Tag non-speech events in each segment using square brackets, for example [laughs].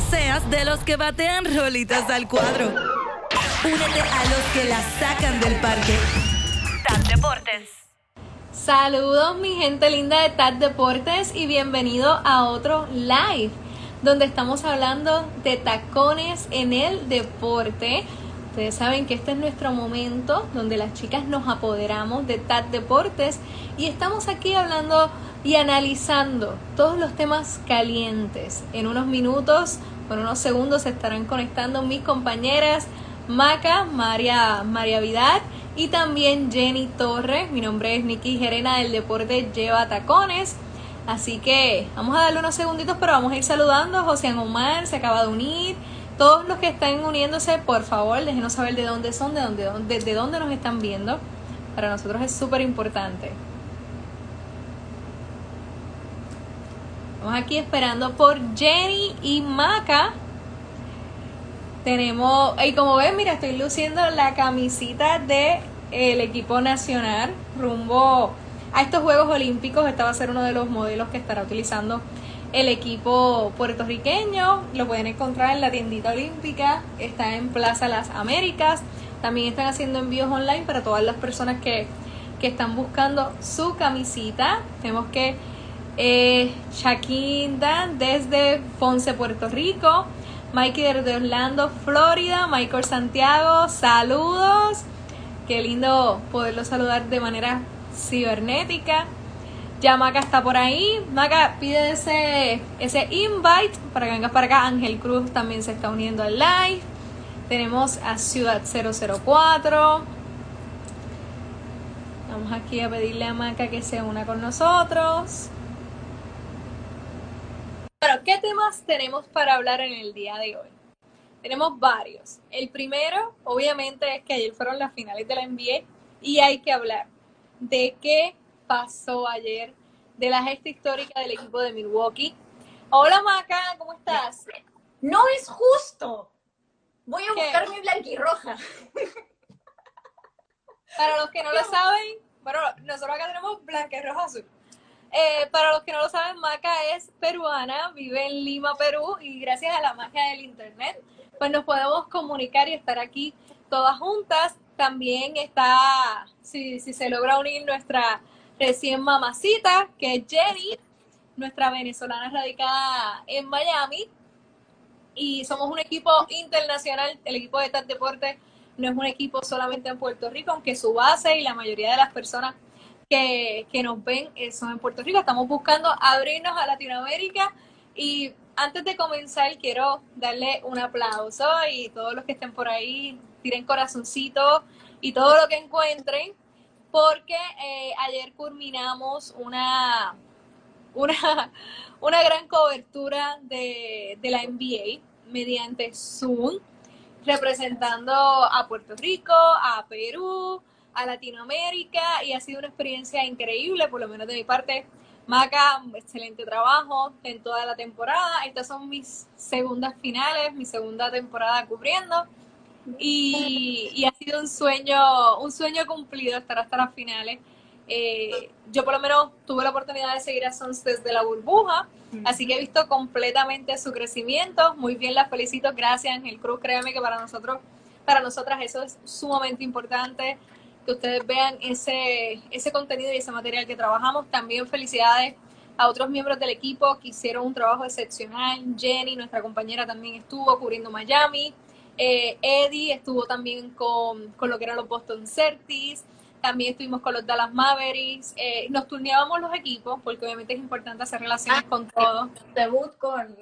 seas de los que batean rolitas al cuadro. Únete a los que la sacan del parque. TAP Deportes. Saludos mi gente linda de TAP Deportes y bienvenido a otro live donde estamos hablando de tacones en el deporte. Ustedes saben que este es nuestro momento donde las chicas nos apoderamos de TAT Deportes y estamos aquí hablando y analizando todos los temas calientes. En unos minutos, por unos segundos, se estarán conectando mis compañeras Maca, María, María Vidal y también Jenny Torres. Mi nombre es Nikki Gerena del Deporte Lleva Tacones. Así que vamos a darle unos segunditos, pero vamos a ir saludando. José Omar se acaba de unir. Todos los que están uniéndose, por favor, déjenos saber de dónde son, de dónde, de dónde nos están viendo. Para nosotros es súper importante. Estamos aquí esperando por Jenny y Maca. Tenemos, y como ven, mira, estoy luciendo la camisita de el equipo nacional rumbo a estos Juegos Olímpicos. Esta va a ser uno de los modelos que estará utilizando el equipo puertorriqueño. Lo pueden encontrar en la tiendita olímpica. Está en Plaza Las Américas. También están haciendo envíos online para todas las personas que, que están buscando su camisita. Tenemos que eh, Shaquinda desde Ponce, Puerto Rico. Mikey desde Orlando, Florida. Michael Santiago, saludos. Qué lindo poderlo saludar de manera cibernética. Ya Maca está por ahí. Maca pide ese, ese invite para que vengas para acá. Ángel Cruz también se está uniendo al live. Tenemos a Ciudad 004. Vamos aquí a pedirle a Maca que se una con nosotros. Bueno, ¿qué temas tenemos para hablar en el día de hoy? Tenemos varios. El primero, obviamente, es que ayer fueron las finales de la NBA y hay que hablar de qué pasó ayer de la gesta histórica del equipo de Milwaukee. Hola Maca, ¿cómo estás? No es justo. Voy a buscar mi blanquirroja. [laughs] Para los que no lo saben, bueno, nosotros acá tenemos blanca y roja azul. Eh, para los que no lo saben, Maca es peruana, vive en Lima, Perú, y gracias a la magia del internet, pues nos podemos comunicar y estar aquí todas juntas. También está, si, si se logra unir nuestra recién mamacita, que es Jenny, nuestra venezolana radicada en Miami. Y somos un equipo internacional, el equipo de TAT Deporte no es un equipo solamente en Puerto Rico, aunque su base y la mayoría de las personas que, que nos ven eh, son en Puerto Rico. Estamos buscando abrirnos a Latinoamérica y antes de comenzar quiero darle un aplauso y todos los que estén por ahí tiren corazoncito y todo lo que encuentren porque eh, ayer culminamos una, una, [laughs] una gran cobertura de, de la NBA mediante Zoom, representando a Puerto Rico, a Perú, a Latinoamérica y ha sido una experiencia increíble, por lo menos de mi parte. Maca, excelente trabajo en toda la temporada. Estas son mis segundas finales, mi segunda temporada cubriendo. Y, ha sido un sueño, un sueño cumplido estar hasta las finales. Eh, yo por lo menos tuve la oportunidad de seguir a Sons desde la burbuja, así que he visto completamente su crecimiento. Muy bien, la felicito. Gracias, Ángel Cruz. Créeme que para nosotros, para nosotras eso es sumamente importante que ustedes vean ese, ese contenido y ese material que trabajamos. También felicidades a otros miembros del equipo que hicieron un trabajo excepcional. Jenny, nuestra compañera, también estuvo cubriendo Miami. Eh, Eddie estuvo también con, lo que eran los Boston Celtics, también estuvimos con los Dallas Mavericks, eh, nos turneábamos los equipos, porque obviamente es importante hacer relaciones ah, con todos. Debut con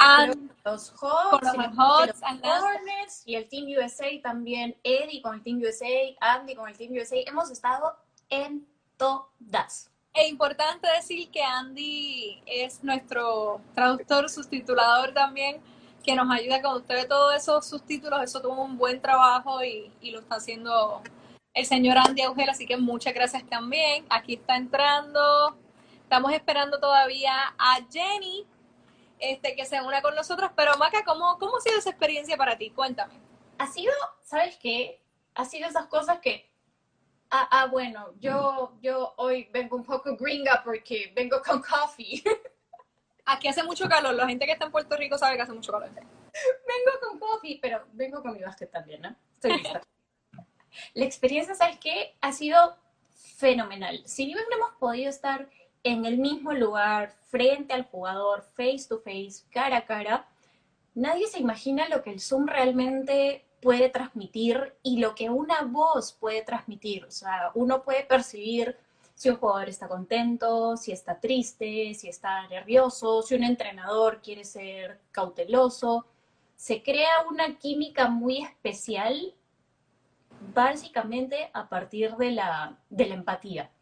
los Hawks, Hornets y el Team USA también, Eddie con el Team USA, Andy con el Team USA, hemos estado en todas. Es importante decir que Andy es nuestro traductor, sustitulador también, que nos ayuda con usted todos esos subtítulos. Eso tuvo un buen trabajo y, lo está haciendo el señor Andy Augel, así que muchas gracias también. Aquí está entrando. Estamos esperando todavía a Jenny este, que se una con nosotros. Pero Maca, ¿cómo, ¿cómo ha sido esa experiencia para ti? Cuéntame. Ha sido, ¿sabes qué? Ha sido esas cosas que Ah, ah, bueno, yo, yo hoy vengo un poco gringa porque vengo con coffee. [laughs] Aquí hace mucho calor. La gente que está en Puerto Rico sabe que hace mucho calor. con coffee, pero vengo con mi básquet también, ¿no? Estoy lista. [laughs] La experiencia, ¿sabes qué? Ha sido fenomenal. Si bien no hemos podido estar en el mismo lugar, frente al jugador, face to face, cara a cara, nadie se imagina lo que el Zoom realmente puede transmitir y lo que una voz puede transmitir. O sea, uno puede percibir si un jugador está contento, si está triste, si está nervioso, si un entrenador quiere ser cauteloso. Se crea una química muy especial básicamente a partir de la, de la empatía.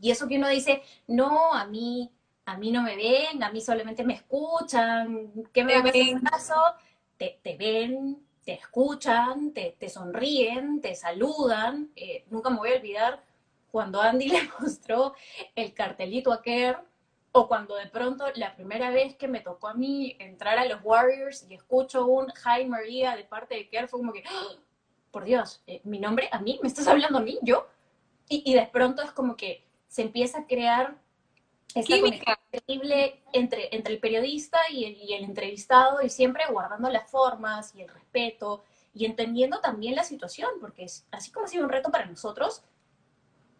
Y eso que uno dice, no, a mí, a mí no me ven, a mí solamente me escuchan, ¿qué me ven caso? Te, te, ven, te escuchan, te, te sonríen, te saludan. Eh, nunca me voy a olvidar cuando Andy [laughs] le mostró el cartelito a Kerr, o cuando de pronto la primera vez que me tocó a mí entrar a los Warriors y escucho un Hi María de parte de Kerr, fue como que, ¡Ah! por Dios, eh, mi nombre a mí, me estás hablando a mí, yo. Y, y de pronto es como que se empieza a crear esta conexión increíble entre, entre el periodista y el, y el entrevistado y siempre guardando las formas y el respeto y entendiendo también la situación, porque es, así como ha sido un reto para nosotros,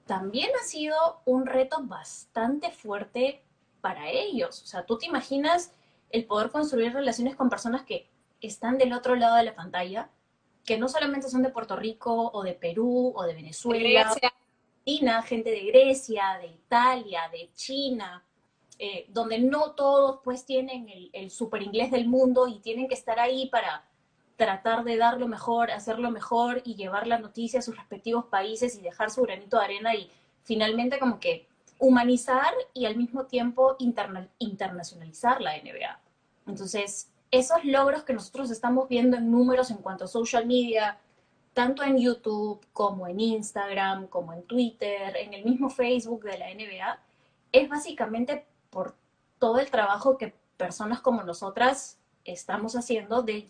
también ha sido un reto bastante fuerte para ellos. O sea, tú te imaginas el poder construir relaciones con personas que están del otro lado de la pantalla, que no solamente son de Puerto Rico o de Perú o de Venezuela, Argentina, gente de Grecia, de Italia, de China, eh, donde no todos pues tienen el, el super inglés del mundo y tienen que estar ahí para tratar de dar lo mejor, hacerlo mejor y llevar la noticia a sus respectivos países y dejar su granito de arena y finalmente como que humanizar y al mismo tiempo interna internacionalizar la NBA. Entonces, esos logros que nosotros estamos viendo en números en cuanto a social media, tanto en YouTube como en Instagram, como en Twitter, en el mismo Facebook de la NBA, es básicamente por todo el trabajo que personas como nosotras estamos haciendo de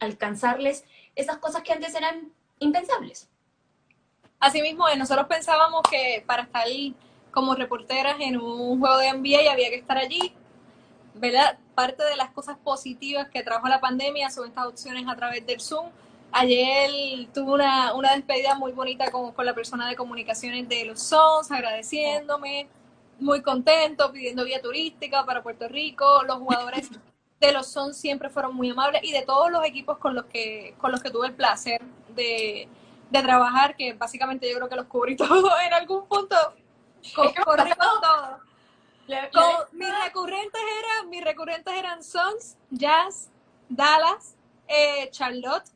alcanzarles esas cosas que antes eran impensables. Asimismo, eh, nosotros pensábamos que para estar como reporteras en un juego de NBA había que estar allí, ¿verdad? Parte de las cosas positivas que trajo la pandemia son estas opciones a través del Zoom. Ayer tuve una, una despedida muy bonita con, con, la persona de comunicaciones de los Sons, agradeciéndome, muy contento, pidiendo vía turística para Puerto Rico. Los jugadores de los Sons siempre fueron muy amables y de todos los equipos con los que, con los que tuve el placer de, de trabajar, que básicamente yo creo que los cubrí [laughs] todos en algún punto. Corrimos todo. mis recurrentes eran, mis recurrentes eran Sons, Jazz, Dallas, eh, Charlotte,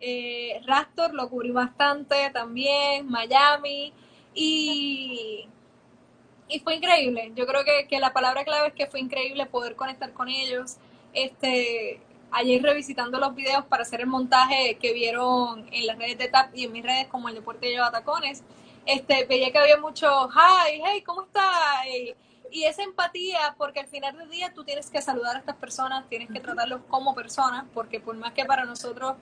eh, Raptor lo cubrí bastante también, Miami y y fue increíble. Yo creo que, que, la palabra clave es que fue increíble poder conectar con ellos. Este, ayer revisitando los videos para hacer el montaje que vieron en las redes de TAP y en mis redes como el Deporte Lleva Tacones, este, veía que había mucho, hi, hey, ¿cómo estás? Y, esa empatía, porque al final del día tú tienes que saludar a estas personas, tienes que tratarlos como personas, porque por más que para nosotros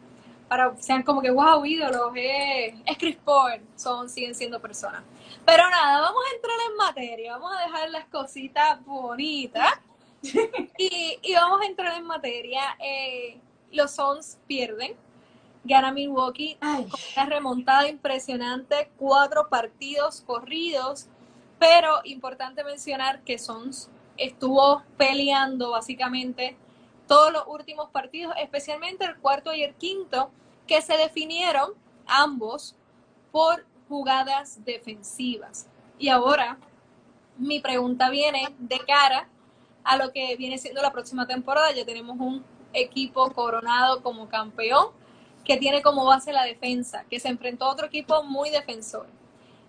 para sean como que wow, ídolos, es, es Chris Paul, son, siguen siendo personas. Pero nada, vamos a entrar en materia, vamos a dejar las cositas bonitas [laughs] y, y vamos a entrar en materia. Eh, los Suns pierden, gana Milwaukee Ay. con una remontada impresionante, cuatro partidos corridos, pero importante mencionar que Suns estuvo peleando básicamente todos los últimos partidos, especialmente el cuarto y el quinto, que se definieron ambos por jugadas defensivas. Y ahora mi pregunta viene de cara a lo que viene siendo la próxima temporada. Ya tenemos un equipo coronado como campeón que tiene como base la defensa, que se enfrentó a otro equipo muy defensor.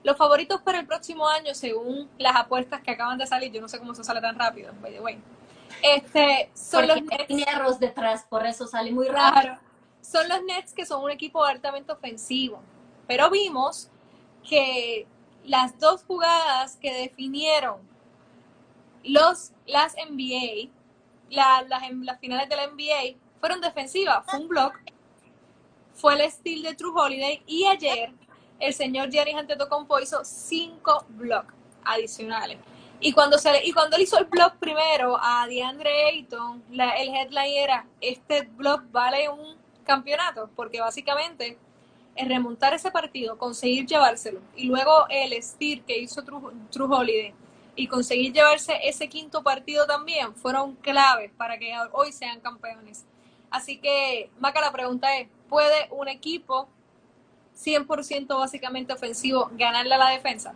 Los favoritos para el próximo año, según las apuestas que acaban de salir, yo no sé cómo se sale tan rápido, by the way. Este, son Porque los Nets. detrás, por eso sale muy. Claro, son los Nets que son un equipo altamente ofensivo. Pero vimos que las dos jugadas que definieron los, las NBA, la, las, las finales de la NBA, fueron defensivas. Fue un block, fue el steal de True Holiday y ayer el señor Giannis Antetokounmpo hizo cinco blocks adicionales. Y cuando, se, y cuando él hizo el blog primero a DeAndre Ayton, la, el headline era, este blog vale un campeonato, porque básicamente es remontar ese partido, conseguir llevárselo, y luego el Steer que hizo True, True Holiday, y conseguir llevarse ese quinto partido también, fueron claves para que hoy sean campeones. Así que, Maca, la pregunta es, ¿puede un equipo 100% básicamente ofensivo ganarle a la defensa?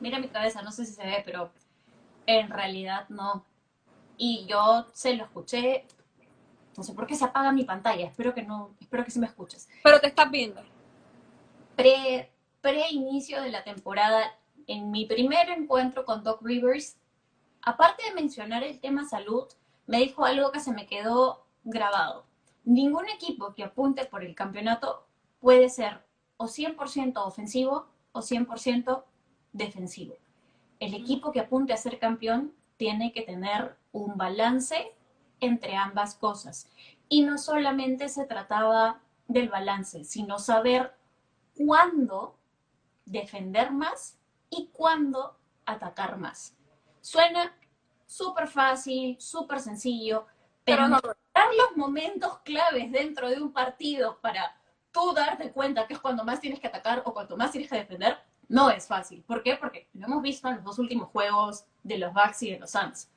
Mira mi cabeza, no sé si se ve, pero en realidad no. Y yo se lo escuché, no sé por qué se apaga mi pantalla, espero que no, espero que sí me escuches. Pero te estás viendo. Pre, pre-inicio de la temporada, en mi primer encuentro con Doc Rivers, aparte de mencionar el tema salud, me dijo algo que se me quedó grabado. Ningún equipo que apunte por el campeonato puede ser o 100% ofensivo o 100% defensivo. El equipo que apunte a ser campeón tiene que tener un balance entre ambas cosas. Y no solamente se trataba del balance, sino saber cuándo defender más y cuándo atacar más. Suena súper fácil, súper sencillo, pero, no los momentos claves dentro de un partido para tú darte cuenta que es cuando más tienes que atacar o cuando más tienes que defender, no es fácil. ¿Por qué? Porque lo hemos visto en los dos últimos juegos de los Bucks y de los Suns.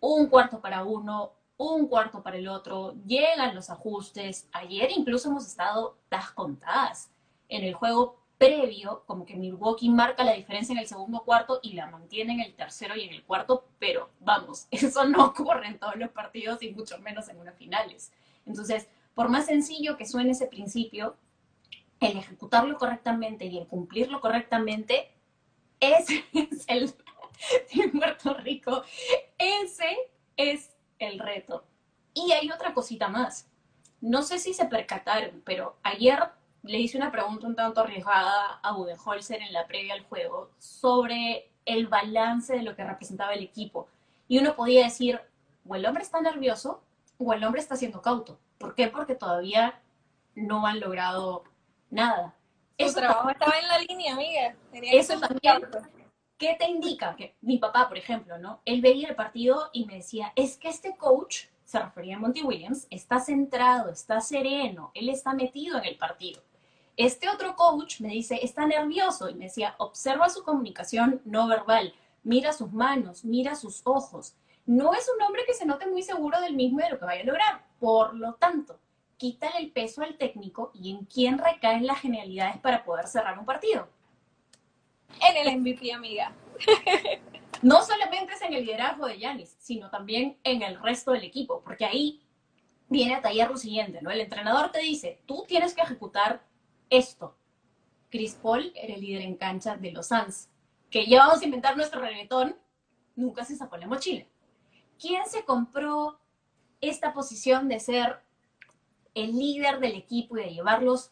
Un cuarto para uno, un cuarto para el otro, llegan los ajustes. Ayer incluso hemos estado tas contadas. En el juego previo, como que Milwaukee marca la diferencia en el segundo cuarto y la mantiene en el tercero y en el cuarto, pero vamos, [laughs] eso no ocurre en todos los partidos y mucho menos en unas finales. Entonces, por más sencillo que suene ese principio, el ejecutarlo correctamente y el cumplirlo correctamente, [laughs] es el Puerto Rico, ese es el reto. Y hay otra cosita más. No sé si se percataron, pero ayer le hice una pregunta un tanto arriesgada a Budenholzer en la previa al juego sobre el balance de lo que representaba el equipo. Y uno podía decir, o el hombre está nervioso o el hombre está siendo cauto. ¿Por qué? Porque todavía no han logrado nada. Su eso trabajo estaba en la línea, amiga. eso también. ¿Qué te indica? Que mi papá, por ejemplo, ¿no? Él veía el partido y me decía, es que este coach, se refería a Monty Williams, está centrado, está sereno, él está metido en el partido. Este otro coach me dice, está nervioso y me decía, observa su comunicación no verbal, mira sus manos, mira sus ojos. No es un hombre que se note muy seguro del mismo y de lo que vaya a lograr. Por lo tanto, quítale el peso al técnico y en quién recaen las genialidades para poder cerrar un partido. En el MVP, amiga. [laughs] no solamente es en el liderazgo de Yanis, sino también en el resto del equipo, porque ahí viene a tallar lo siguiente, ¿no? El entrenador te dice, tú tienes que ejecutar esto. Chris Paul era el líder en cancha de los Suns, que ya vamos a inventar nuestro reggaetón, nunca se sacó la mochila. ¿Quién se compró esta posición de ser el líder del equipo y de llevarlos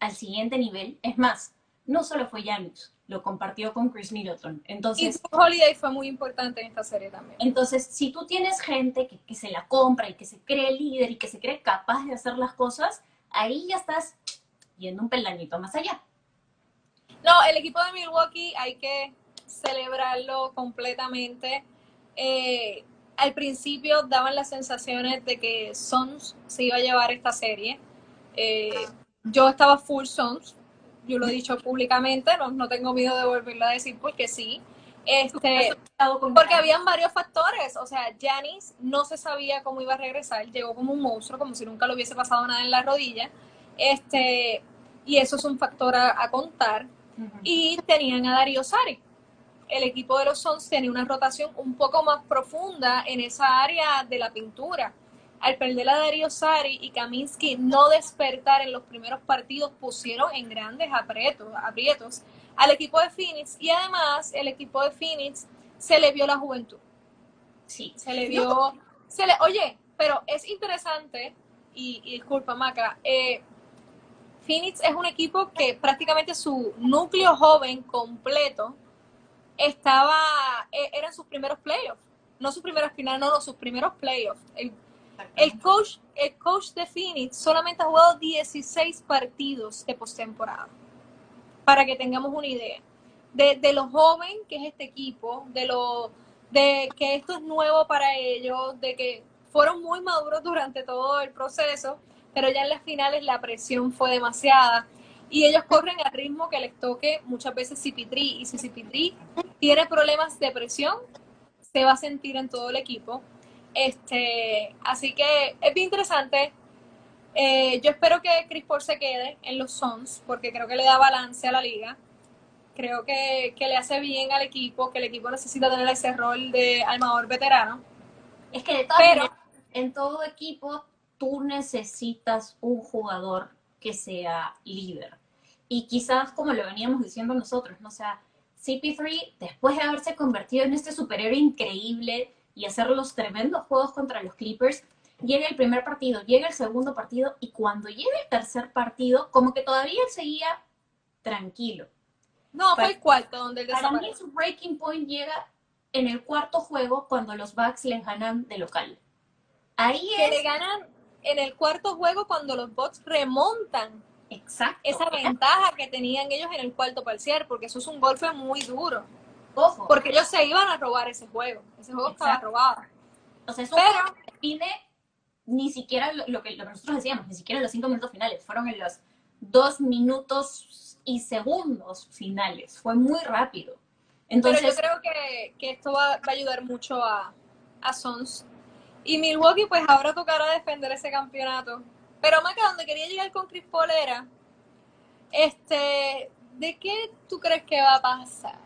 al siguiente nivel. Es más, no solo fue Janus, lo compartió con Chris Middleton. Entonces, y Holiday fue muy importante en esta serie también. Entonces, si tú tienes gente que, que, se la compra y que se cree líder y que se cree capaz de hacer las cosas, ahí ya estás yendo un peldañito más allá. No, el equipo de Milwaukee hay que celebrarlo completamente. Eh, al principio daban las sensaciones de que Sons se iba a llevar esta serie. Eh, yo estaba full Sons, yo lo he dicho públicamente, no, no tengo miedo de volverlo a decir porque sí. Este, porque habían varios factores, o sea, Janis no se sabía cómo iba a regresar, llegó como un monstruo, como si nunca le hubiese pasado nada en la rodilla, este, y eso es un factor a, contar. Y tenían a Darío Sari, el equipo de los Suns tenía una rotación un poco más profunda en esa área de la pintura. Al perder a Darío Sari y Kaminsky no despertar en los primeros partidos, pusieron en grandes aprietos, aprietos al equipo de Phoenix y además el equipo de Phoenix se le vio la juventud. Sí, se le vio. Se le, oye, pero es interesante, y, disculpa, Maca, eh, Phoenix es un equipo que prácticamente su núcleo joven completo estaba, e, eran sus primeros playoffs, no sus primeras finales, no, no, sus primeros playoffs. El, el, coach, el coach de Phoenix solamente ha jugado 16 partidos de postemporada, para que tengamos una idea. de, de lo joven que es este equipo, de lo de que esto es nuevo para ellos, de que fueron muy maduros durante todo el proceso, pero ya en las finales la presión fue demasiada y ellos corren al ritmo que les toque muchas veces CP3 y si CP3 tiene problemas de presión, se va a sentir en todo el equipo. Este, así que es bien interesante. Eh, yo espero que Chris Paul se quede en los Suns porque creo que le da balance a la liga. Creo que, que le hace bien al equipo, que el equipo necesita tener ese rol de armador veterano. Es que de todas Pero- maneras, en todo equipo tú necesitas un jugador que sea líder. Y quizás como lo veníamos diciendo nosotros, ¿no? O sea, CP3, después de haberse convertido en este superhéroe increíble y hacer los tremendos juegos contra los Clippers, llega el primer partido, llega el segundo partido y cuando llega el tercer partido, como que todavía él seguía tranquilo. No, fue el cuarto donde él Para mí su breaking point llega en el cuarto juego cuando los Bucks les ganan de local. Ahí Que es le ganan en el cuarto juego cuando los bots remontan exacto. esa ventaja que tenían ellos en el cuarto parcial, porque eso es un golpe muy duro. Ojo, Porque ellos se iban a robar ese juego. Ese juego estaba Exacto. robado. o sea, es un pero- juego que define ni siquiera lo, lo que, lo que nosotros decíamos, ni siquiera los cinco minutos finales, fueron en los dos minutos y segundos finales. Fue muy rápido. Entonces, Pero yo creo que, que esto va, va a ayudar mucho a, a Sons. Y Milwaukee, pues ahora tocará defender ese campeonato. Pero Maca, donde quería llegar con Chris Paul era, este, ¿de qué tú crees que va a pasar?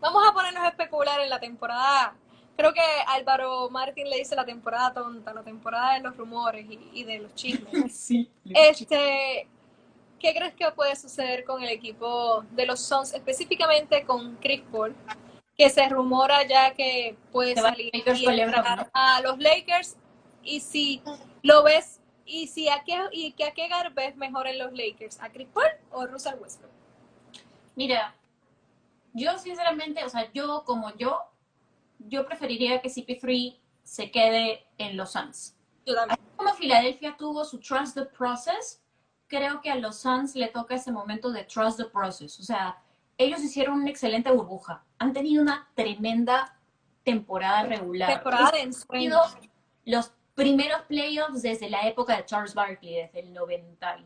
Vamos a ponernos a especular en la temporada. Creo que Álvaro Martín le dice la temporada tonta, la temporada de los rumores y, y de los chismes. [laughs] sí, Este, ¿qué crees que puede suceder con el equipo de los Suns, específicamente con Chris Paul? Que se rumora ya que puede Se salir a los Lakers. Y si lo ves, y si a qué, y que a qué Gar ves mejor en los Lakers, ¿a Chris Paul o Russell Westbrook? Mira, yo sinceramente, o sea, yo como yo, yo preferiría que CP3 se quede en los Suns. Yo también. Como Filadelfia tuvo su Trust the Process, creo que a los Suns le toca ese momento de Trust the Process. O sea, ellos hicieron una excelente burbuja. Han tenido una tremenda temporada regular. Temporada de Han ensueño. los primeros playoffs desde la época de Charles Barkley, desde el 90.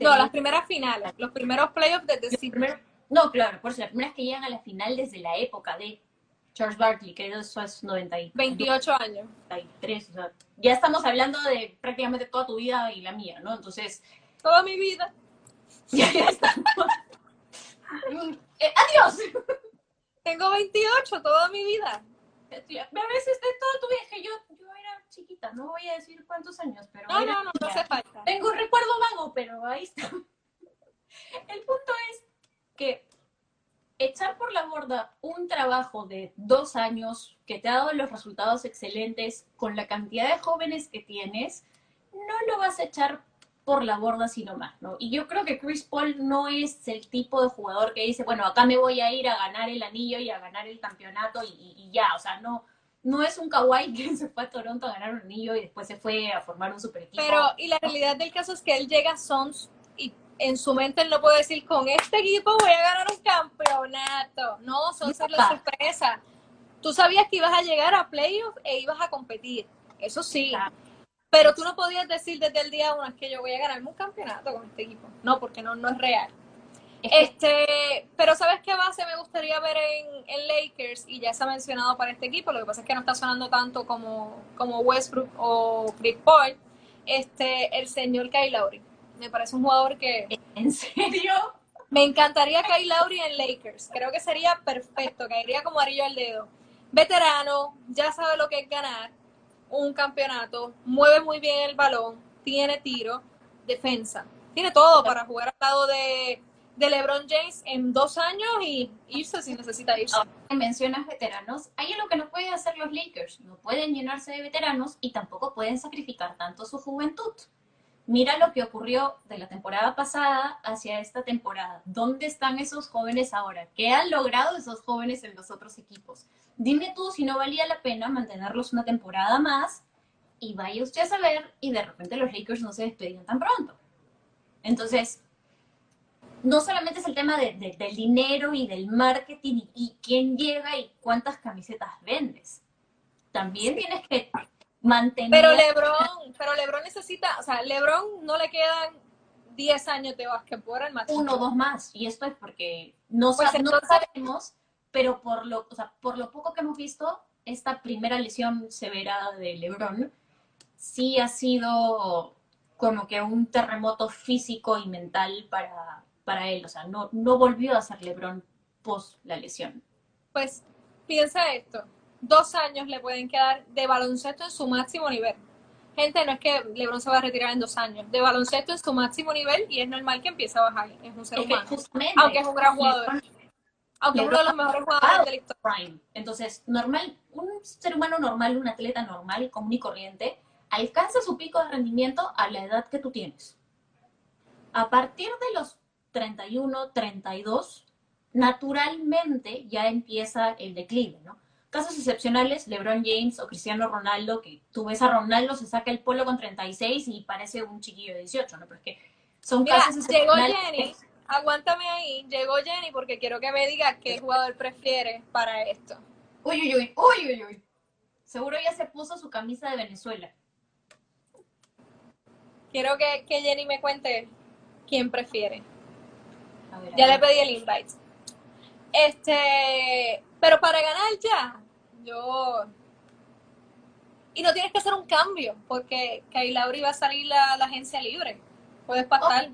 No, las primeras finales, los primeros playoffs desde primeros- no, claro, por eso, las primeras que llegan a la final desde la época de Charles Barkley, que eso es 92, 28 años. 93, o sea, ya estamos hablando de prácticamente toda tu vida y la mía, ¿no? Entonces, Toda mi vida. ya, [laughs] ya estamos. Eh, ¡Adiós! [laughs] Tengo 28, toda mi vida. A veces de toda tu vida, que yo, yo era chiquita, no voy a decir cuántos años, pero No, no, no, no hace falta. Tengo un recuerdo vago, pero ahí está. [laughs] El punto es que echar por la borda un trabajo de dos años que te ha dado los resultados excelentes con la cantidad de jóvenes que tienes, no lo vas a echar por la borda sino más, ¿no? Y yo creo que Chris Paul no es el tipo de jugador que dice, bueno, acá me voy a ir a ganar el anillo y a ganar el campeonato y, y- y ya, o sea, no, no es un Kawhi que [laughs] se fue a Toronto a ganar un anillo y después se fue a formar un super equipo. Pero, y la realidad del caso es que él llega a Sons y en su mente él no puede decir, con este equipo voy a ganar un campeonato. No, Sons es la sorpresa. Tú sabías que ibas a llegar a playoffs e ibas a competir. Eso sí. Claro. Pero tú no podías decir desde el día uno es que yo voy a ganarme un campeonato con este equipo. No, porque no, no es real. Este, pero ¿sabes qué base me gustaría ver en, en Lakers? Y ya se ha mencionado para este equipo, lo que pasa es que no está sonando tanto como, como Westbrook o Chris Paul. Este, el señor Kyle Lowry. Me parece un jugador que ¿En serio? me encantaría Kyle Lowry en Lakers. Creo que sería perfecto, caería como arillo al dedo. Veterano, ya sabe lo que es ganar un campeonato, mueve muy bien el balón, tiene tiro, defensa. Tiene todo para jugar al lado de, de LeBron James en dos años y irse si necesita irse. Mencionas veteranos, hay algo que no pueden hacer los Lakers. No pueden llenarse de veteranos y tampoco pueden sacrificar tanto su juventud. Mira lo que ocurrió de la temporada pasada hacia esta temporada. ¿Dónde están esos jóvenes ahora? ¿Qué han logrado esos jóvenes en los otros equipos? Dime tú si no valía la pena mantenerlos una temporada más y vaya usted a saber y de repente los Lakers no se despedían tan pronto. Entonces, no solamente es el tema de, de, del dinero y del marketing y, y, quién llega y cuántas camisetas vendes. También tienes que mantener... Pero Lebron, pero Lebron necesita, o sea, Lebron no le quedan 10 años de básquetbol al máximo. Uno o dos más. Y esto es porque no, pues no sabemos, pero por lo, o sea, por lo poco que hemos visto, esta primera lesión severa de Lebron sí ha sido como que un terremoto físico y mental para, para él. O sea, no, no volvió a ser Lebron post la lesión. Pues piensa esto, dos años le pueden quedar de baloncesto en su máximo nivel. Gente, no es que LeBron se va a retirar en dos años, de baloncesto en su máximo nivel y es normal que empiece a bajar. Es un ser humano. aunque es un gran jugador. Aunque es uno de los mejores jugadores de la historia. Entonces, normal, un ser humano normal, un atleta normal, común y corriente, alcanza su pico de rendimiento a la edad que tú tienes. A partir de los 31, 32, naturalmente ya empieza el declive, ¿no? Casos excepcionales, LeBron James o Cristiano Ronaldo, que tú ves a Ronaldo, se saca el polo con 36 y parece un chiquillo de 18, ¿no? Pero es que son casos excepcionales. Llegó Jenny, aguántame ahí, llegó Jenny porque quiero que me diga qué jugador prefiere para esto. Uy, uy, uy, uy, uy, uy. Seguro ya se puso su camisa de Venezuela. Quiero que, que Jenny me cuente quién prefiere. ya le pedí el invite. Este, pero para ganar ya, yo... Y no tienes que hacer un cambio, porque Kailauri va a salir la, la agencia libre. Puedes pasar.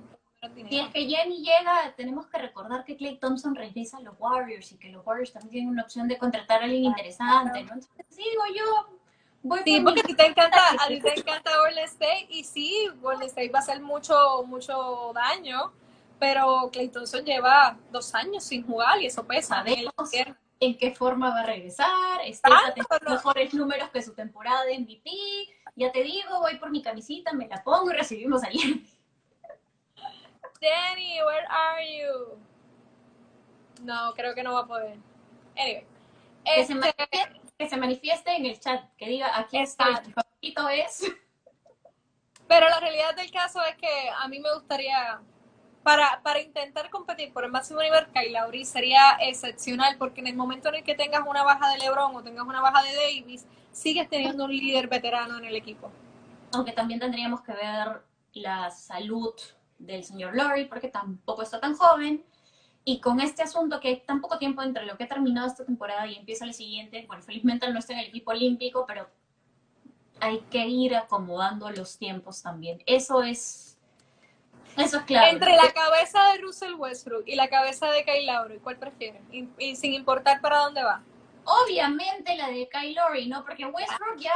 si es que Jenny llega, tenemos que recordar que Clay Thompson regresa a los Warriors y que los Warriors también tienen una opción de contratar a alguien interesante, ¿no? Entonces, digo yo, voy Sí, porque a ti te encanta, a ti te [laughs] encanta Golden State y sí, Golden State va a hacer mucho, mucho daño, pero Clay Thompson lleva dos años sin jugar y eso pesa. Sabemos, en qué forma va a regresar, está ah, mejores números que su temporada de MVP. Ya te digo, voy por mi camisita, me la pongo y recibimos ayer. Danny, where are you? No, creo que no va a poder. Anyway. Que, se, este manifieste, en el chat, que diga, aquí está, mi favorito es... Pero la realidad del caso es que a mí me gustaría para, para intentar competir por el máximo nivel, Kyle sería excepcional, porque en el momento en el que tengas una baja de LeBron o tengas una baja de Davis, sigues teniendo un líder veterano en el equipo. Aunque también tendríamos que ver la salud del señor Laurie, porque tampoco está tan joven. Y con este asunto que tan poco tiempo entre lo que ha terminado esta temporada y empieza la siguiente, bueno, felizmente no está en el equipo olímpico, pero hay que ir acomodando los tiempos también. Eso es eso es claro. Entre la cabeza de Russell Westbrook y la cabeza de Kyle Lowry, ¿cuál prefieren? Y, sin importar para dónde va. Obviamente la de Kyle Lowry, ¿no? Porque Westbrook ya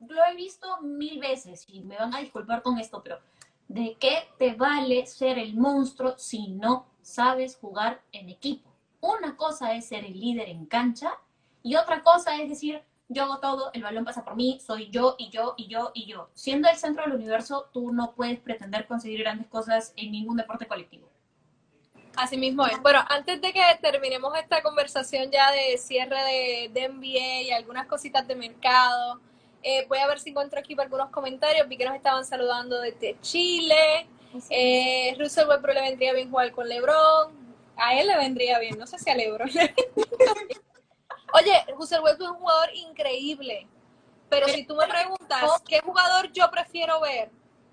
lo he visto mil veces y me van a disculpar con esto, pero ¿de qué te vale ser el monstruo si no sabes jugar en equipo? Una cosa es ser el líder en cancha y otra cosa es decir, yo hago todo, el balón pasa por mí, soy yo y yo y yo y yo. Siendo el centro del universo, tú no puedes pretender conseguir grandes cosas en ningún deporte colectivo. Así mismo es. Bueno, antes de que terminemos esta conversación ya de cierre de, de NBA y algunas cositas de mercado, eh, voy a ver si encuentro aquí algunos comentarios. Vi que nos estaban saludando desde Chile. Eh, Russell Westbrook le vendría bien jugar con LeBron. A él le vendría bien, no sé si a LeBron. Oye, Russell Westbrook es un jugador increíble, pero, si tú me preguntas qué jugador yo prefiero ver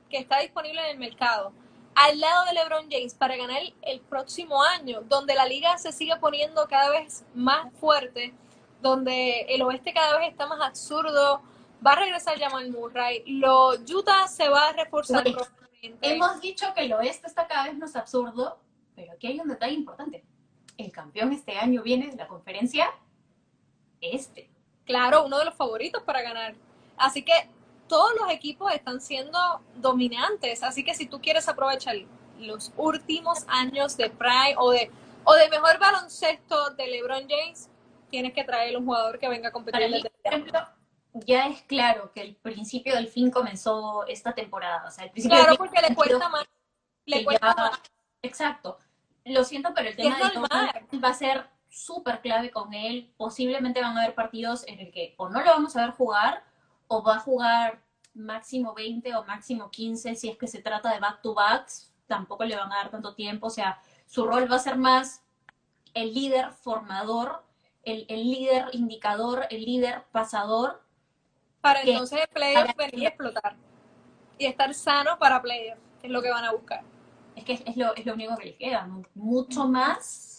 que está disponible en el mercado, al lado de LeBron James para ganar el, próximo año, donde la liga se sigue poniendo cada vez más fuerte, donde el oeste cada vez está más absurdo, va a regresar Jamal Murray, lo Utah se va a reforzar. hemos dicho que el oeste está cada vez más absurdo, pero aquí hay un detalle importante. El campeón este año viene de la conferencia este. Claro, uno de los favoritos para ganar. Así que todos los equipos están siendo dominantes. Así que si tú quieres aprovechar los últimos años de Prime o de, o de mejor baloncesto de LeBron James, tienes que traer un jugador que venga a competir. Por ejemplo, ya es claro que el principio del fin comenzó esta temporada. O sea, el principio claro, porque le cuesta más. Le cuesta más. Exacto. Lo siento, pero el tema de va a ser súper clave con él. Posiblemente van a haber partidos en el que o no lo vamos a ver jugar o va a jugar máximo 20 o máximo 15 si es que se trata de back to backs. Tampoco le van a dar tanto tiempo. O sea, su rol va a ser más el líder formador, el, el líder indicador, el líder pasador. Para que- entonces playoff venir a explotar. Y estar sano para playoff, que es lo que van a buscar. Es que es, es lo, es lo único que les queda, ¿no? mucho más.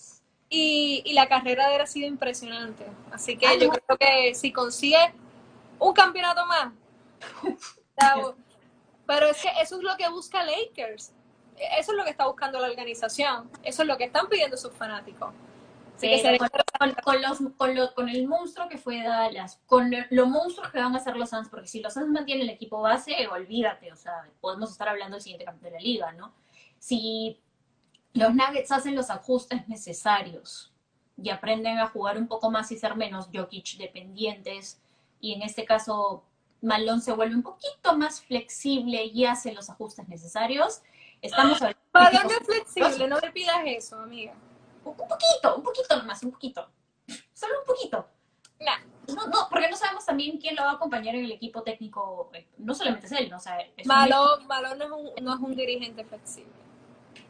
Y, y la carrera de él ha sido impresionante. Así que Ah, yo no. creo que si consigue un campeonato más. [laughs] Pero es que eso es lo que busca Lakers. Eso es lo que está buscando la organización. Eso es lo que están pidiendo sus fanáticos. Así que Pero sería con, con- con los, con, lo- con el monstruo que fue Dallas, con lo, lo monstruos que van a ser los Suns, porque si los Suns mantienen el equipo base, olvídate, o sea, podemos estar hablando del siguiente campeón de la liga, ¿no? Si los Nuggets hacen los ajustes necesarios y aprenden a jugar un poco más y ser menos Jokic dependientes, y en este caso Malone se vuelve un poquito más flexible y hace los ajustes necesarios, estamos hablando no es flexible, no me pidas eso, amiga. un un poquito, un poquito nomás, un poquito. Solo un poquito. Nah. No, no, porque no sabemos también quién lo va a acompañar en el equipo técnico. eh, No solamente es él, ¿no? o sea, es un- Malón, Malón no, es un, no es un dirigente flexible.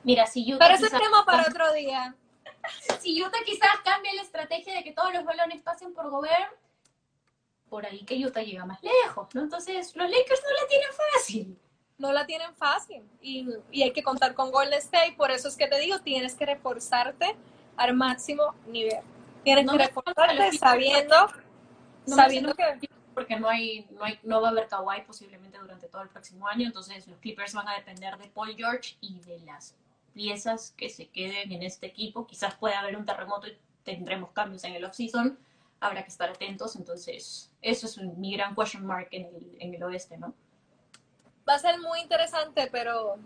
Mira, si Utah, Pero ese es quizás, tema para otro día. [laughs] si Utah quizás cambia la estrategia de que todos los balones pasen por Gobert, por ahí que Utah llega más lejos, ¿no? Entonces, los Lakers no la tienen fácil. no la tienen fácil y, y hay que contar con Golden State. Por eso es que te digo, tienes que reforzarte al máximo nivel. Tienes No que reforzarte sabiendo, No sabiendo que porque no hay, no hay, no va a haber Kawhi posiblemente durante todo el próximo año, entonces los Clippers van a depender de Paul George y de las piezas que se queden en este equipo. Quizás pueda haber un terremoto y tendremos cambios en el offseason. Habrá que estar atentos, entonces eso es un- mi gran question mark en el, en el oeste, ¿no? va a ser muy interesante, pero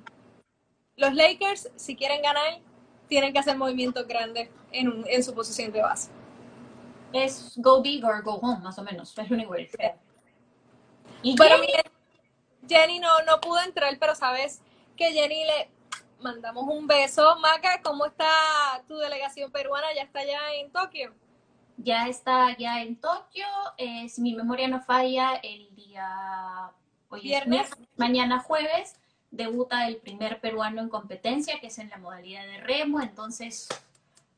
los Lakers, si quieren ganar, tienen que hacer movimientos grandes en, un- en su posición de base. Es go big or go home, más o menos. Es lo único que queda. Y Pero Jenny, miren, Jenny no, no pudo entrar, pero sabes que Jenny le mandamos un beso. Maca, ¿cómo está tu delegación peruana? ¿Ya está allá en Tokio? ya está ya en Tokio. eh, si mi memoria no falla, el día hoy Viernes. mañana jueves debuta el primer peruano en competencia, que es en la modalidad de remo. Entonces,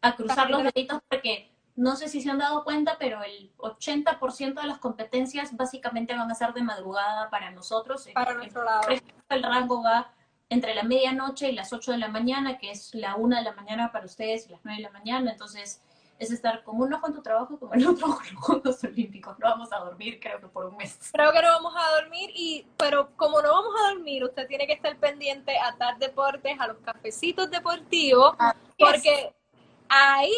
a cruzar los deditos porque no sé si se han dado cuenta, pero el 80% de las competencias básicamente van a ser de madrugada para nosotros. Para El- nuestro lado. el rango va entre la medianoche y las 8 de la mañana, que es la 1 de la mañana para ustedes y las 9 de la mañana. Entonces, es estar como uno con tu trabajo, como el otro [laughs] con los Juegos Olímpicos. No vamos a dormir, creo que por un mes. Creo que no vamos a dormir, y pero como no vamos a dormir, usted tiene que estar pendiente a TAR Deportes, a los cafecitos deportivos, porque ahí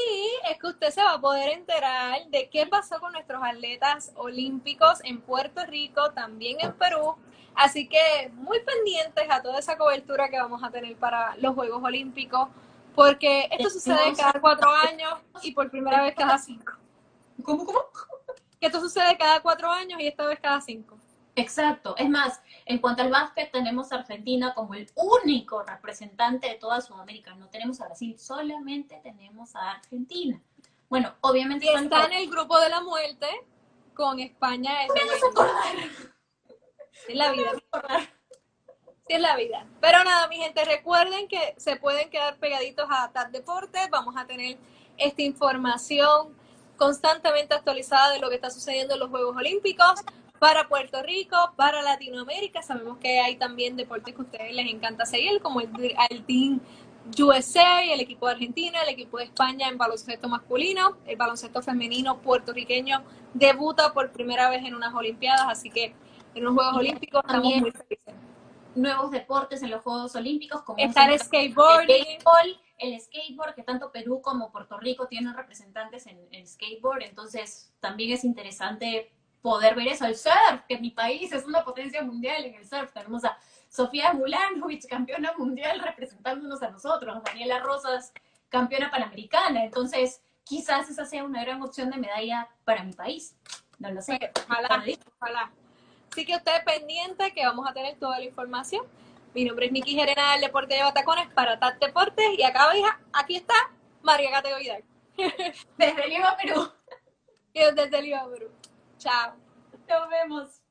es que usted se va a poder enterar de qué pasó con nuestros atletas olímpicos en Puerto Rico, también en Perú. Así que muy pendientes a toda esa cobertura que vamos a tener para los Juegos Olímpicos, porque esto sucede cada cuatro años y por primera vez cada cinco. ¿Cómo, cómo? Que esto sucede cada cuatro años y esta vez cada cinco. Exacto. Es más, en cuanto al básquet, tenemos a Argentina como el único representante de toda Sudamérica. No tenemos a Brasil, solamente tenemos a Argentina. Bueno, obviamente Y está en el grupo de la muerte con España. Es, es la vida. Sí, es la vida. Pero nada, mi gente, recuerden que se pueden quedar pegaditos a TAP Deportes. Vamos a tener esta información constantemente actualizada de lo que está sucediendo en los Juegos Olímpicos para Puerto Rico, para Latinoamérica. Sabemos que hay también deportes que a ustedes les encanta seguir, como el, el Team USA, el equipo de Argentina, el equipo de España en baloncesto masculino, el baloncesto femenino puertorriqueño debuta por primera vez en unas Olimpiadas, así que en los Juegos Olímpicos estamos También muy felices. nuevos deportes en los Juegos Olímpicos, como Está el béisbol, el skateboard, que tanto Perú como Puerto Rico tienen representantes en, en skateboard, entonces también es interesante poder ver eso. El surf, que mi país es una potencia mundial en el surf. Tenemos a Sofía Mulanovic, campeona mundial, representándonos a nosotros. Daniela Rosas, campeona panamericana. Entonces, quizás esa sea una gran opción de medalla para mi país. No lo sé. ojalá, ojalá. Así que usted pendiente que vamos a tener toda la información. Mi nombre es Nikki Gerena del Deporte de Batacones para TAT Deportes y acá, hija, aquí está María Cateo Vidal. Desde Lima, Perú. [laughs] Y desde Lima, Perú. tchau. Então, vemos.